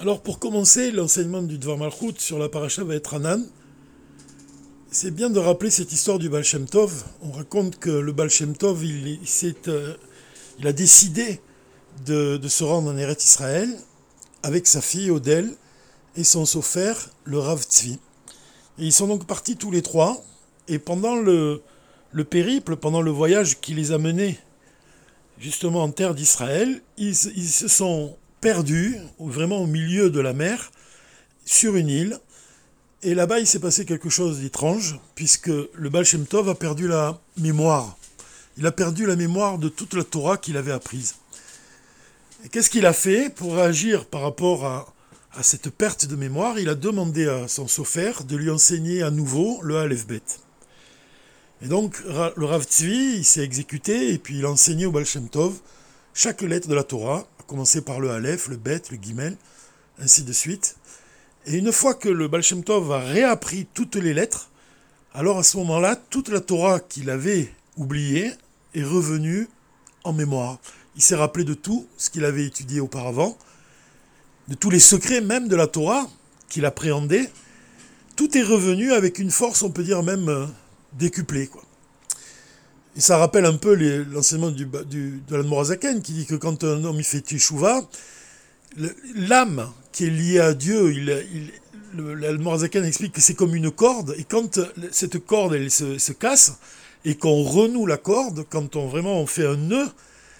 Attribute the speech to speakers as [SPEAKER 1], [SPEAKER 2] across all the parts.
[SPEAKER 1] Alors pour commencer, l'enseignement du Dvar Malchut sur la paracha va Anan. C'est bien de rappeler cette histoire du Baal Tov. On raconte que le Baal Tov, il, euh, il a décidé de, se rendre en Eretz Israël avec sa fille Odel et son sofer, le Rav Tzvi. Et ils sont donc partis tous les trois. Et pendant le périple, pendant le voyage qui les a menés justement en terre d'Israël, ils, se sont perdus, vraiment au milieu de la mer, sur une île. Et là-bas, il s'est passé quelque chose d'étrange, puisque le Baal Shem Tov a perdu la mémoire. Il a perdu la mémoire de toute la Torah qu'il avait apprise. Qu'est-ce qu'il a fait pour réagir par rapport à, cette perte de mémoire? Il a demandé à son sophère de lui enseigner à nouveau le Aleph Bet. Et donc, le Rav Tzvi, s'est exécuté et puis il a enseigné au Baal Shem Tov chaque lettre de la Torah, commencer par le Aleph, le Bet, le Gimel, ainsi de suite. Et une fois que le Baal Shem a réappris toutes les lettres, alors à ce moment-là, toute la Torah qu'il avait oubliée est revenue en mémoire. Il s'est rappelé de tout ce qu'il avait étudié auparavant, de tous les secrets même de la Torah qu'il appréhendait. Tout est revenu avec une force, on peut dire même euh, décuplé. Quoi. Et ça rappelle un peu l'enseignement du, du, de l'Admorazaken qui dit que quand un homme fait teshuva, l'âme qui est liée à Dieu, il, il, explique que c'est comme une corde, et quand cette corde elle se, se casse, et qu'on renoue la corde, quand on vraiment on fait un nœud,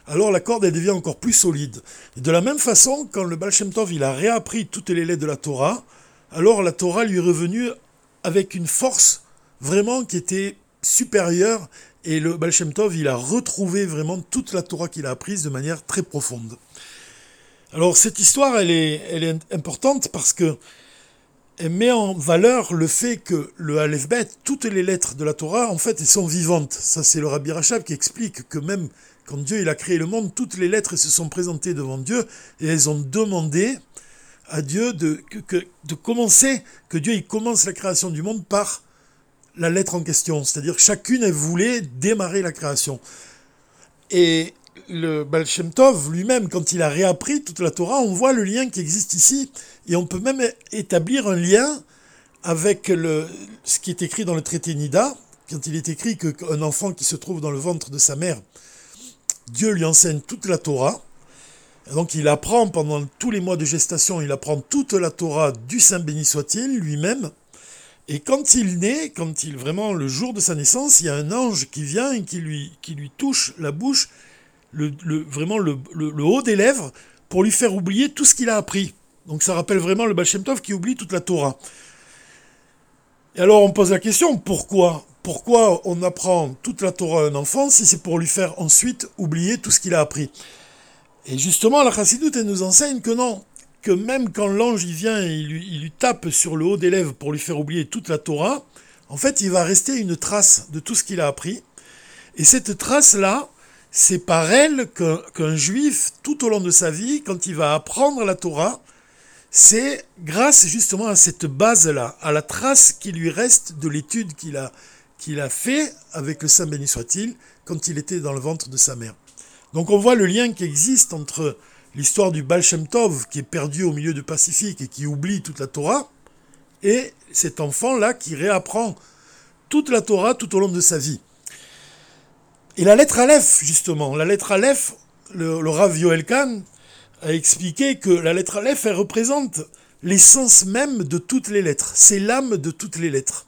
[SPEAKER 1] alors la corde elle devient encore plus solide. Et de la même façon, quand le Baal Shem Tov il a réappris toutes les lettres de la Torah, alors la Torah lui est revenue avec une force vraiment qui était supérieur. Et le Baal Shem Tov, il a retrouvé vraiment toute la Torah qu'il a apprise de manière très profonde. Alors cette histoire, elle est, elle est importante parce que elle met en valeur le fait que le Aleph Bet, toutes les lettres de la Torah, en fait, elles sont vivantes. Ça, c'est le Rabbi Rachab qui explique que même quand Dieu il a créé le monde, toutes les lettres se sont présentées devant Dieu et elles ont demandé à Dieu de, que, de commencer, que Dieu il commence la création du monde par la lettre en question. C'est-à-dire chacune, voulait démarrer la création. Et le Baal lui-même, quand il a réappris toute la Torah, on voit le lien qui existe ici. Et on peut même établir un lien avec le, ce qui est écrit dans le traité Nida, quand il est écrit qu'un enfant qui se trouve dans le ventre de sa mère, Dieu lui enseigne toute la Torah. donc il apprend pendant tous les mois de gestation, il apprend toute la Torah du Saint béni soit-il lui-même. Et quand il naît, quand il vraiment le jour de sa naissance, il y a un ange qui vient et qui lui, touche la bouche, vraiment le, haut des lèvres, pour lui faire oublier tout ce qu'il a appris. Donc ça rappelle vraiment le Baal qui oublie toute la Torah. Et alors on pose la question, pourquoi Pourquoi on apprend toute la Torah à un enfant si c'est pour lui faire ensuite oublier tout ce qu'il a appris? Et justement, la Chassidoute, elle nous enseigne que non, que même quand l'ange il vient et il lui, tape sur le haut des lèvres pour lui faire oublier toute la Torah, en fait, il va rester une trace de tout ce qu'il a appris. Et cette trace-là, c'est par elle qu'un juif, tout au long de sa vie, quand il va apprendre la Torah, c'est grâce justement à cette base-là, à la trace qui lui reste de l'étude qu'il a, qu'il a fait avec le Saint béni soit-il quand il était dans le ventre de sa mère. Donc on voit le lien qui existe entre l'histoire du Baal Shem Tov qui est perdu au milieu du Pacifique et qui oublie toute la Torah, et cet enfant-là qui réapprend toute la Torah tout au long de sa vie. Et la lettre Aleph, justement, la lettre Aleph, le, le Rav Yoel a expliqué que la lettre Aleph, elle représente l'essence même de toutes les lettres. C'est l'âme de toutes les lettres.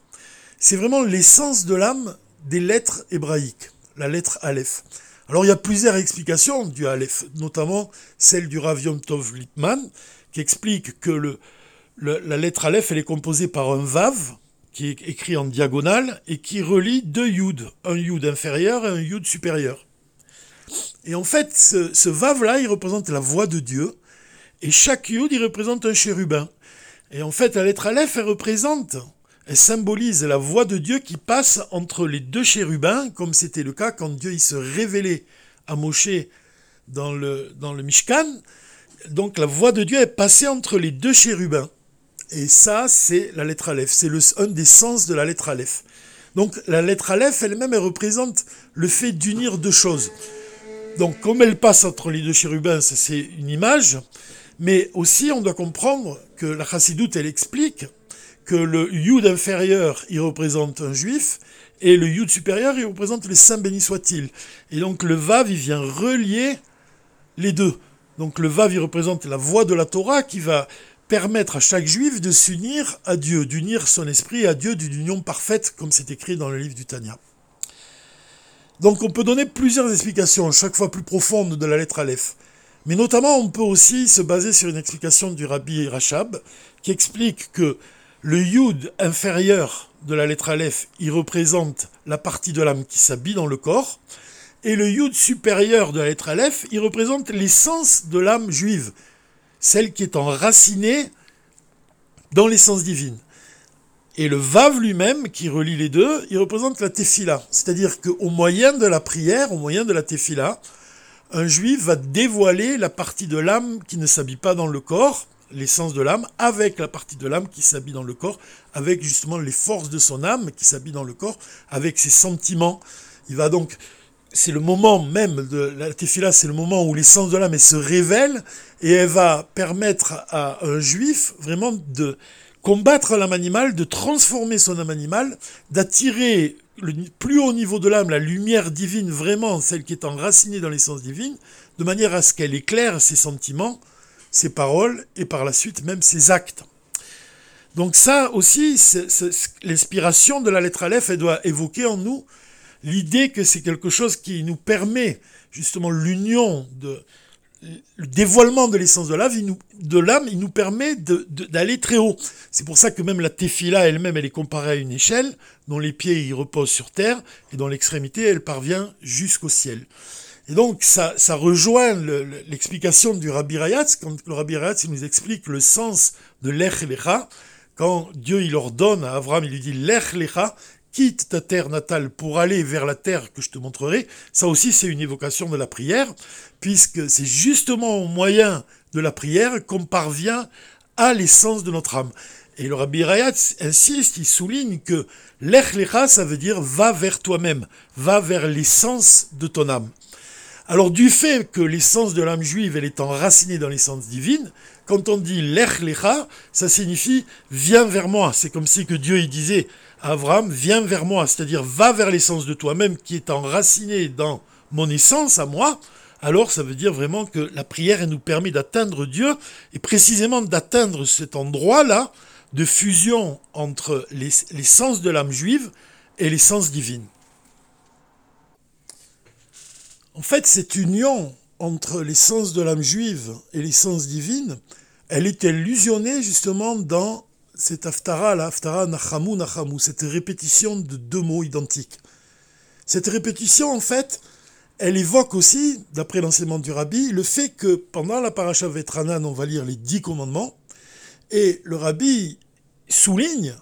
[SPEAKER 1] C'est vraiment l'essence de l'âme des lettres hébraïques, la lettre Aleph. Alors il y a plusieurs explications du Aleph, notamment celle du Rav Yom Tov Lippman, qui explique que la lettre Aleph est composée par un Vav, qui est écrit en diagonale, et qui relie deux Yud, un Yud inférieur et un Yud supérieur. Et en fait, ce, ce Vav-là, il représente la voix de Dieu, et chaque Yud, il représente un chérubin. Et en fait, la lettre Aleph, elle représente elle symbolise la voix de Dieu qui passe entre les deux chérubins, comme c'était le cas quand Dieu il se révélait à Moshe dans le, dans le Mishkan. Donc la voix de Dieu est passée entre les deux chérubins. Et ça, c'est la lettre Aleph. C'est un des sens de la lettre Aleph. Donc la lettre Aleph elle-même, elle représente le fait d'unir deux choses. Donc comme elle passe entre les deux chérubins, c'est une image. Mais aussi, on doit comprendre que la chassidoute, elle explique que le yud inférieur, il représente un juif, et le yud supérieur, il représente les saints bénis soient-ils. Et donc le vav, il vient relier les deux. Donc le vav, il représente la voix de la Torah qui va permettre à chaque juif de s'unir à Dieu, d'unir son esprit à Dieu d'une union parfaite, comme c'est écrit dans le livre du Tanya. Donc on peut donner plusieurs explications, chaque fois plus profondes de la lettre Aleph. Mais notamment, on peut aussi se baser sur une explication du rabbi Rachab, qui explique que le yud inférieur de la lettre Aleph, il représente la partie de l'âme qui s'habille dans le corps, et le yud supérieur de la lettre Aleph, il représente l'essence de l'âme juive, celle qui est enracinée dans l'essence divine. Et le Vav lui-même, qui relie les deux, il représente la Tefila. C'est-à-dire qu'au moyen de la prière, au moyen de la Tefila, un juif va dévoiler la partie de l'âme qui ne s'habille pas dans le corps, l'essence de l'âme, avec la partie de l'âme qui s'habille dans le corps, avec justement les forces de son âme qui s'habille dans le corps, avec ses sentiments. Il va donc c'est le moment même de la tefila, c'est le moment où l'essence de l'âme se révèle et elle va permettre à un juif vraiment de combattre l'âme animale, de transformer son âme animale, d'attirer le plus haut niveau de l'âme, la lumière divine, vraiment celle qui est enracinée dans l'essence divine, de manière à ce qu'elle éclaire ses sentiments, ses paroles et par la suite même ses actes. Donc ça aussi, l'inspiration de la lettre Aleph, elle doit évoquer en nous l'idée que c'est quelque chose qui nous permet justement l'union de le dévoilement de l'essence de l'âme, il nous, de l'âme, il nous permet d'aller très haut. C'est pour ça que même la tefila elle-même, elle est comparée à une échelle dont les pieds y reposent sur terre et dont l'extrémité, elle parvient jusqu'au ciel. Et donc, ça, rejoint l'explication du Rabbi Rayatz, quand le Rabbi Rayatz nous explique le sens de l'Ech Lecha, quand Dieu il ordonne à Abraham, il lui dit l'Ech Lecha, quitte ta terre natale pour aller vers la terre que je te montrerai, ça aussi c'est une évocation de la prière, puisque c'est justement au moyen de la prière qu'on parvient à l'essence de notre âme. Et le Rabbi Rayat insiste, il souligne que l'Echlecha, ça veut dire va vers toi-même, va vers l'essence de ton âme. Alors du fait que l'essence de l'âme juive, elle est enracinée dans l'essence divine, quand on dit l'Echlecha, ça signifie viens vers moi. C'est comme si Dieu disait Abraham, viens vers moi, c'est-à-dire va vers l'essence de toi-même qui est enracinée dans mon essence à moi, alors ça veut dire vraiment que la prière nous permet d'atteindre Dieu, et précisément d'atteindre cet endroit-là de fusion entre l'essence de l'âme juive et l'essence divine. En fait, cette union entre l'essence de l'âme juive et l'essence divine, elle est illusionnée justement dans cette Haftara, la Haftara Nachamu Nachamu, cette répétition de deux mots identiques. Cette répétition, en fait, elle évoque aussi, d'après l'enseignement du rabbi, le fait que pendant la paracha Vetranan, on va lire les dix commandements, et le rabbi souligne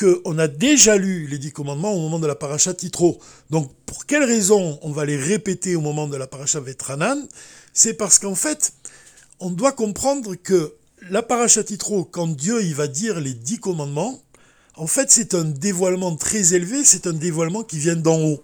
[SPEAKER 1] qu'on a déjà lu les dix commandements au moment de la paracha Titro. Donc, pour quelle raison on va les répéter au moment de la paracha Vetranan? C'est parce qu'en fait, on doit comprendre que la parachatitro, quand Dieu il va dire les dix commandements, en fait c'est un dévoilement très élevé, c'est un dévoilement qui vient d'en haut.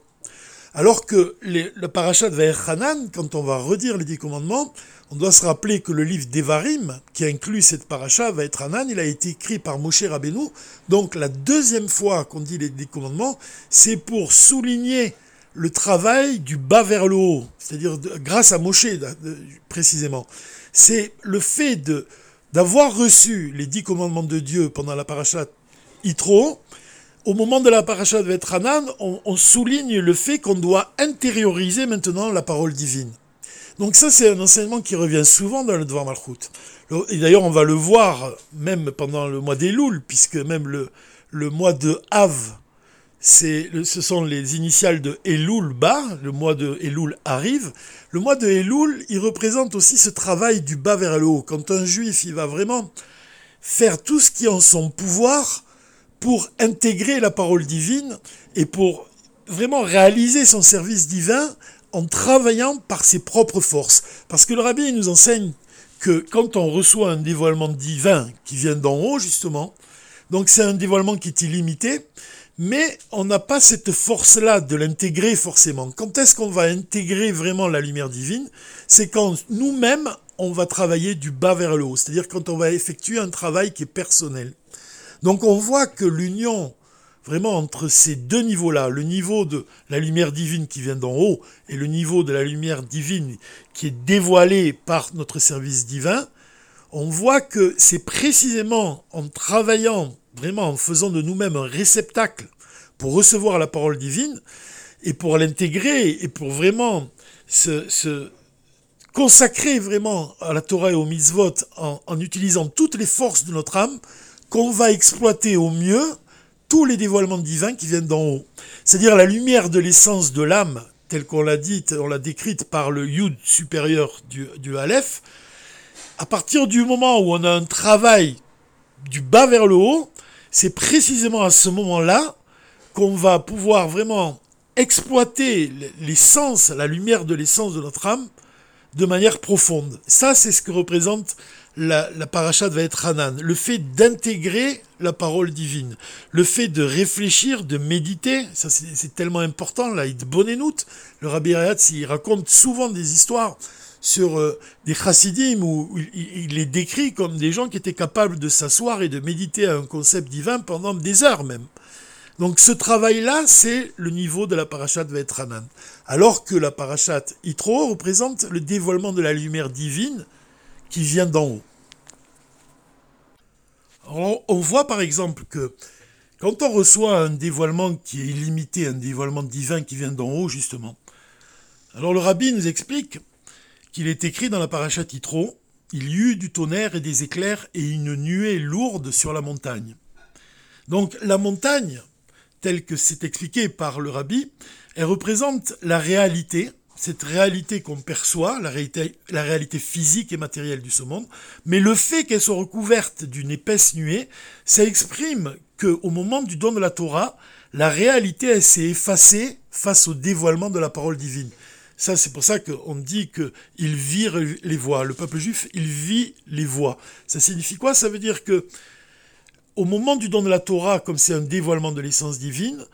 [SPEAKER 1] Alors que le parachat Hanan, quand on va redire les dix commandements, on doit se rappeler que le livre d'Evarim, qui inclut cette paracha, va être Hanan, il a été écrit par Moshe Rabbeinu. Donc la deuxième fois qu'on dit les dix commandements, c'est pour souligner le travail du bas vers le haut, c'est-à-dire grâce à Moshe précisément. C'est le fait de d'avoir reçu les dix commandements de Dieu pendant la parashat Yitro, au moment de la parashat de Vetranan, on, souligne le fait qu'on doit intérioriser maintenant la parole divine. Donc ça, c'est un enseignement qui revient souvent dans le Dvar Malchut. Et d'ailleurs, on va le voir même pendant le mois d'Elul, puisque même le, le mois de Av, ce sont les initiales de Elul bas, le mois de Elul arrive. Le mois de Elul, il représente aussi ce travail du bas vers le haut. Quand un juif, il va vraiment faire tout ce qui est en son pouvoir pour intégrer la parole divine et pour vraiment réaliser son service divin en travaillant par ses propres forces. Parce que le rabbi nous enseigne que quand on reçoit un dévoilement divin qui vient d'en haut, justement, donc c'est un dévoilement qui est illimité, mais on n'a pas cette force-là de l'intégrer forcément. Quand est-ce qu'on va intégrer vraiment la lumière divine? C'est quand nous-mêmes, on va travailler du bas vers le haut, c'est-à-dire quand on va effectuer un travail qui est personnel. Donc on voit que l'union vraiment entre ces deux niveaux-là, le niveau de la lumière divine qui vient d'en haut et le niveau de la lumière divine qui est dévoilée par notre service divin, on voit que c'est précisément en travaillant, vraiment en faisant de nous-mêmes un réceptacle pour recevoir la parole divine et pour l'intégrer et pour vraiment se, consacrer vraiment à la Torah et au mitzvot en, en utilisant toutes les forces de notre âme qu'on va exploiter au mieux tous les dévoilements divins qui viennent d'en haut. C'est-à-dire la lumière de l'essence de l'âme, telle qu'on l'a dite, on l'a décrite par le Yud supérieur du, du Aleph. À partir du moment où on a un travail du bas vers le haut, c'est précisément à ce moment-là qu'on va pouvoir vraiment exploiter l'essence, la lumière de l'essence de notre âme de manière profonde. Ça, c'est ce que représente la, la paracha de Hanan. Le fait d'intégrer la parole divine, le fait de réfléchir, de méditer, ça c'est tellement important, là, il Bonenout, le Rabbi Rayatz, il raconte souvent des histoires sur euh, des chassidim où il, les décrit comme des gens qui étaient capables de s'asseoir et de méditer à un concept divin pendant des heures même. Donc ce travail-là, c'est le niveau de la parashat Vetranan. Alors que la parashat Itro représente le dévoilement de la lumière divine qui vient d'en haut. on voit par exemple que quand on reçoit un dévoilement qui est illimité, un dévoilement divin qui vient d'en haut, justement, alors le rabbi nous explique qu'il est écrit dans la parashat Itro, il y eut du tonnerre et des éclairs et une nuée lourde sur la montagne. Donc la montagne, telle que c'est expliqué par le rabbi, elle représente la réalité, cette réalité qu'on perçoit, la réalité, physique et matérielle du ce monde, mais le fait qu'elle soit recouverte d'une épaisse nuée, ça exprime qu'au moment du don de la Torah, la réalité s'est effacée face au dévoilement de la parole divine. Ça, c'est pour ça qu'on dit qu'il vit les voix. Le peuple juif, il vit les voix. Ça signifie quoi? Ça veut dire que au moment du don de la Torah, comme c'est un dévoilement de l'essence divine,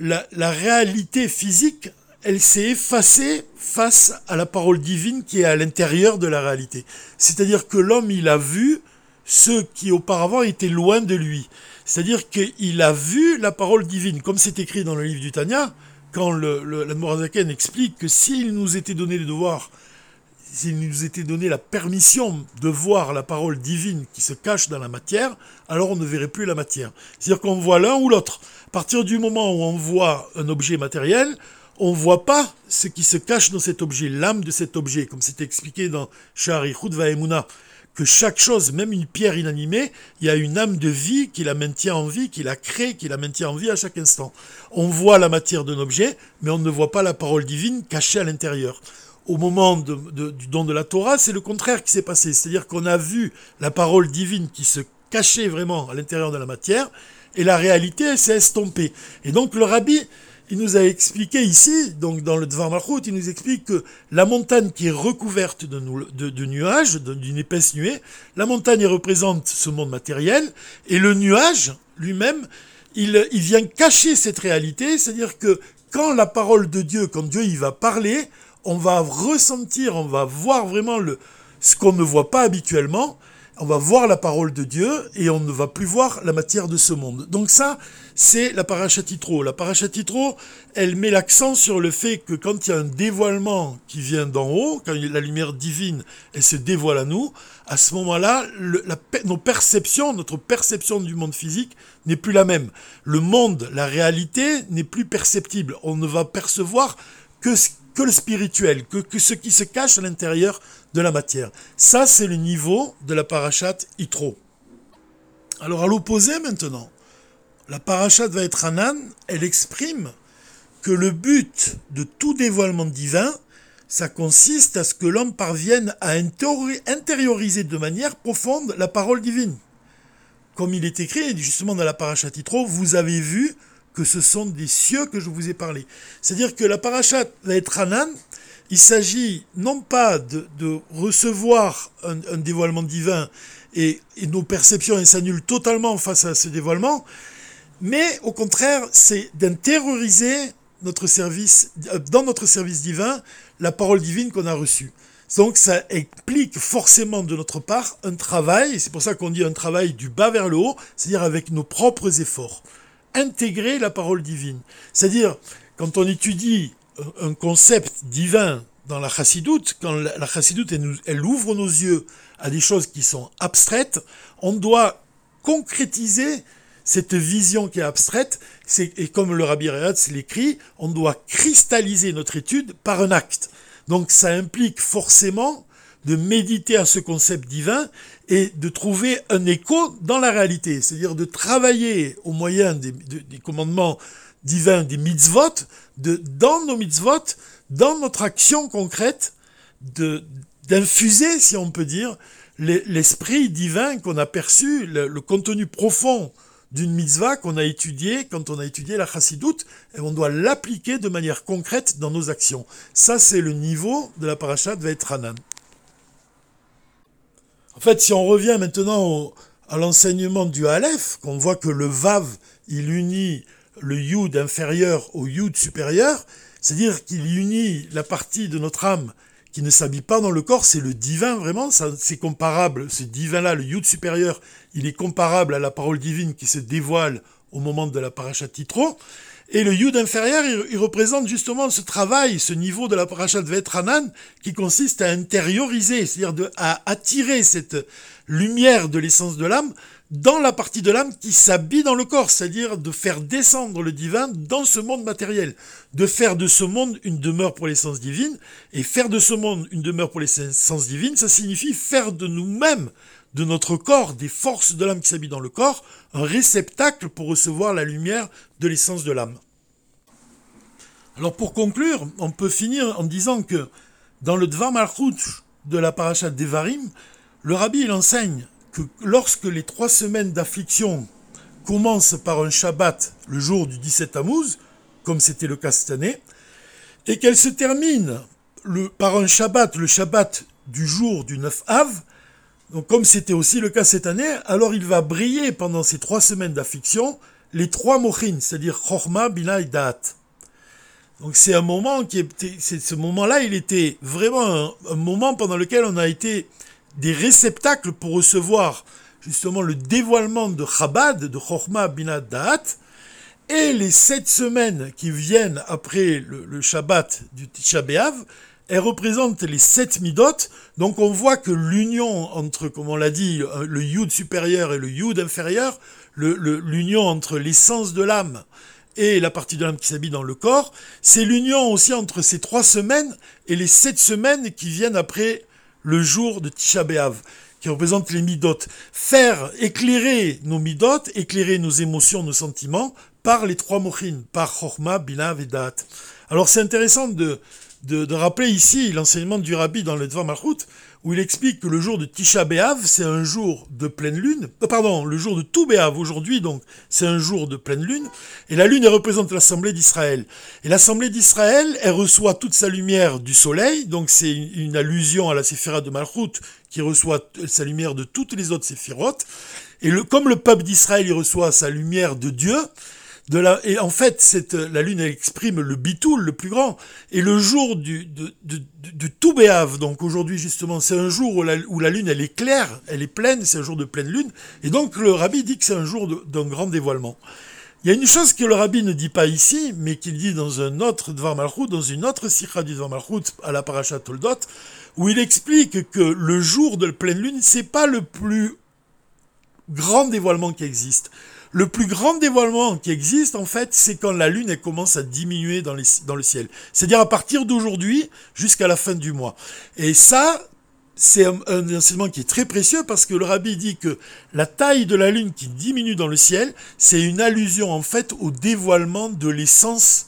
[SPEAKER 1] la, réalité physique, elle s'est effacée face à la parole divine qui est à l'intérieur de la réalité. C'est-à-dire que l'homme, il a vu ce qui auparavant était loin de lui. C'est-à-dire qu'il a vu la parole divine, comme c'est écrit dans le livre du Tanya, quand le, le, explique que s'il nous était donné le devoir s'il nous était donné la permission de voir la parole divine qui se cache dans la matière, alors on ne verrait plus la matière. C'est-à-dire qu'on voit l'un ou l'autre. À partir du moment où on voit un objet matériel, on ne voit pas ce qui se cache dans cet objet, l'âme de cet objet, comme c'est expliqué dans Shari Vaemuna, que chaque chose, même une pierre inanimée, il y a une âme de vie qui la maintient en vie, qui la crée, qui la maintient en vie à chaque instant. On voit la matière d'un objet, mais on ne voit pas la parole divine cachée à l'intérieur au moment du don de la Torah, c'est le contraire qui s'est passé. C'est-à-dire qu'on a vu la parole divine qui se cachait vraiment à l'intérieur de la matière, et la réalité, s'est estompée. Et donc le rabbi, il nous a expliqué ici, donc dans le Dvar Malchut, il nous explique que la montagne qui est recouverte de, nuages, d'une épaisse nuée, la montagne représente ce monde matériel, et le nuage lui-même, il, il vient cacher cette réalité, c'est-à-dire que quand la parole de Dieu, quand Dieu y va parler, on va ressentir, on va voir vraiment le, ce qu'on ne voit pas habituellement. On va voir la parole de Dieu et on ne va plus voir la matière de ce monde. Donc ça, c'est la parachatitro. La parachatitro, elle met l'accent sur le fait que quand il y a un dévoilement qui vient d'en haut, quand la lumière divine, elle se dévoile à nous, à ce moment-là, nos perceptions, notre perception du monde physique n'est plus la même. Le monde, la réalité n'est plus perceptible. On ne va percevoir que ce le spirituel, que, ce qui se cache à l'intérieur de la matière. Ça, c'est le niveau de la parachat Itro. Alors à l'opposé maintenant, la parachat va être Anan, elle exprime que le but de tout dévoilement divin, ça consiste à ce que l'homme parvienne à intérioriser de manière profonde la parole divine. Comme il est écrit justement dans la parachat Itro, vous avez vu que ce sont des cieux que je vous ai parlé. C'est-à-dire que la être Hanan, il s'agit non pas de, recevoir un, dévoilement divin et, nos perceptions s'annulent totalement face à ce dévoilement, mais au contraire, c'est d'intérioriser notre service, dans notre service divin, la parole divine qu'on a reçue. Donc ça implique forcément de notre part un travail, c'est pour ça qu'on dit un travail du bas vers le haut, c'est-à-dire avec nos propres efforts. Intégrer la parole divine. C'est-à-dire, quand on étudie un concept divin dans la chassidoute, quand la chassidoute, elle, elle ouvre nos yeux à des choses qui sont abstraites, on doit concrétiser cette vision qui est abstraite, et comme le Rabbi Rehatz l'écrit, on doit cristalliser notre étude par un acte. Donc ça implique forcément de méditer à ce concept divin et de trouver un écho dans la réalité, c'est-à-dire de travailler au moyen des, commandements divins, des mitzvot, de, dans nos mitzvot, dans notre action concrète, d'infuser, si on peut dire, l'esprit divin qu'on a perçu, le contenu profond d'une mitzvah qu'on a étudiée quand on a étudié la chassidoute, et on doit l'appliquer de manière concrète dans nos actions. Ça, c'est le niveau de la paracha de. En fait, si on revient maintenant à l'enseignement du Aleph, qu'on voit que le Vav, il unit le Yud inférieur au Yud supérieur, c'est-à-dire qu'il unit la partie de notre âme qui ne s'habille pas dans le corps, c'est le divin vraiment, c'est comparable, ce divin-là, le Yud supérieur, il est comparable à la parole divine qui se dévoile au moment de la paracha Titro, et le Yud inférieur, il, représente justement ce travail, ce niveau de la paracha de Vetranan, qui consiste à intérioriser, c'est-à-dire à attirer cette lumière de l'essence de l'âme dans la partie de l'âme qui s'habille dans le corps, c'est-à-dire de faire descendre le divin dans ce monde matériel, de faire de ce monde une demeure pour l'essence divine, et faire de ce monde une demeure pour l'essence divine, ça signifie faire de nous-mêmes, de notre corps, des forces de l'âme qui s'habillent dans le corps, un réceptacle pour recevoir la lumière de l'essence de l'âme. Alors pour conclure, on peut finir en disant que dans le Dvar Malchut de la parashat Devarim, le rabbi enseigne que lorsque les trois semaines d'affliction commencent par un Shabbat le jour du 17 Tammuz, comme c'était le cas cette année, et qu'elles se terminent par un Shabbat, le Shabbat du jour du 9 Av, donc comme c'était aussi le cas cette année, alors il va briller pendant ces trois semaines d'affliction les trois mochines, c'est-à-dire Chorma, Bina et Da'at. Donc c'est un moment qui était, ce moment-là, il était vraiment un, moment pendant lequel on a été des réceptacles pour recevoir justement le dévoilement de Chabad, de Chochma Binat Da'at, et les sept semaines qui viennent après le, Shabbat du Tisha B'Av, elles représentent les sept midot. Donc on voit que l'union entre, comme on l'a dit, le yud supérieur et le yud inférieur, l'union entre l'essence de l'âme et la partie de l'âme qui s'habille dans le corps, c'est l'union aussi entre ces trois semaines et les sept semaines qui viennent après le jour de Tisha B'Av, qui représente les midot. Faire éclairer nos midot, éclairer nos émotions, nos sentiments, par les trois mochines, par Chorma, Bina et Alors c'est intéressant de, de, rappeler ici l'enseignement du rabbi dans le Dvar Malchut, où il explique que le jour de Tisha B'Av, c'est un jour de pleine lune. Euh, pardon, le jour de tout aujourd'hui, donc, c'est un jour de pleine lune. Et la lune, elle représente l'Assemblée d'Israël. Et l'Assemblée d'Israël, elle reçoit toute sa lumière du soleil, donc c'est une, allusion à la Séphira de Malchut, qui reçoit sa lumière de toutes les autres séphirotes. Et le, comme le peuple d'Israël, il reçoit sa lumière de Dieu, et en fait, cette, la lune elle exprime le bitoul, le plus grand, et le jour du, de, de, de, tout béave, donc aujourd'hui justement, c'est un jour où la, où la, lune elle est claire, elle est pleine, c'est un jour de pleine lune, et donc le rabbi dit que c'est un jour d'un grand dévoilement. Il y a une chose que le rabbi ne dit pas ici, mais qu'il dit dans un autre Dvar Malchut, dans une autre sikha du Dvar Malchut, à la Parashat Toldot, où il explique que le jour de la pleine lune, c'est pas le plus grand dévoilement qui existe. Le plus grand dévoilement qui existe, en fait, c'est quand la Lune elle commence à diminuer dans, le ciel. C'est-à-dire à partir d'aujourd'hui jusqu'à la fin du mois. Et ça, c'est un, enseignement qui est très précieux parce que le rabbi dit que la taille de la Lune qui diminue dans le ciel, c'est une allusion en fait au dévoilement de l'essence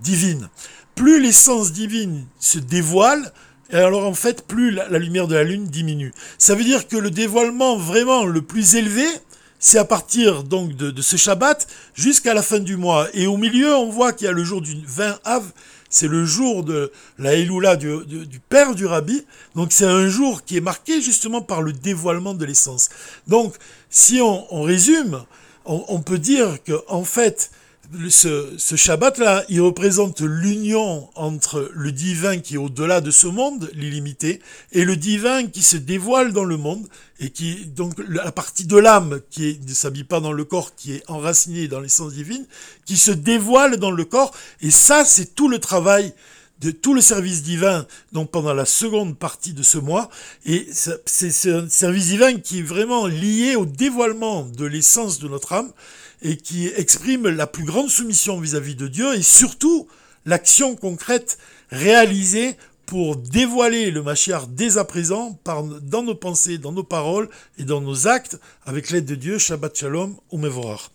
[SPEAKER 1] divine. Plus l'essence divine se dévoile, alors en fait, plus la, lumière de la Lune diminue. Ça veut dire que le dévoilement vraiment le plus élevé, c'est à partir donc de, ce Shabbat jusqu'à la fin du mois. Et au milieu, on voit qu'il y a le jour du 20 Av, c'est le jour de la Elula du, père du rabbi. Donc c'est un jour qui est marqué justement par le dévoilement de l'essence. Donc si on, résume, on, peut dire que en fait, ce, ce Shabbat-là, il représente l'union entre le divin qui est au-delà de ce monde, l'illimité, et le divin qui se dévoile dans le monde, et qui, donc, la partie de l'âme qui ne s'habille pas dans le corps, qui est enracinée dans l'essence divine, qui se dévoile dans le corps, et ça, c'est tout le travail de tout le service divin, donc pendant la seconde partie de ce mois, et c'est un service divin qui est vraiment lié au dévoilement de l'essence de notre âme, et qui exprime la plus grande soumission vis-à-vis de Dieu, et surtout l'action concrète réalisée pour dévoiler le Mashiach dès à présent dans nos pensées, dans nos paroles et dans nos actes, avec l'aide de Dieu, Shabbat Shalom, ou Mevorach.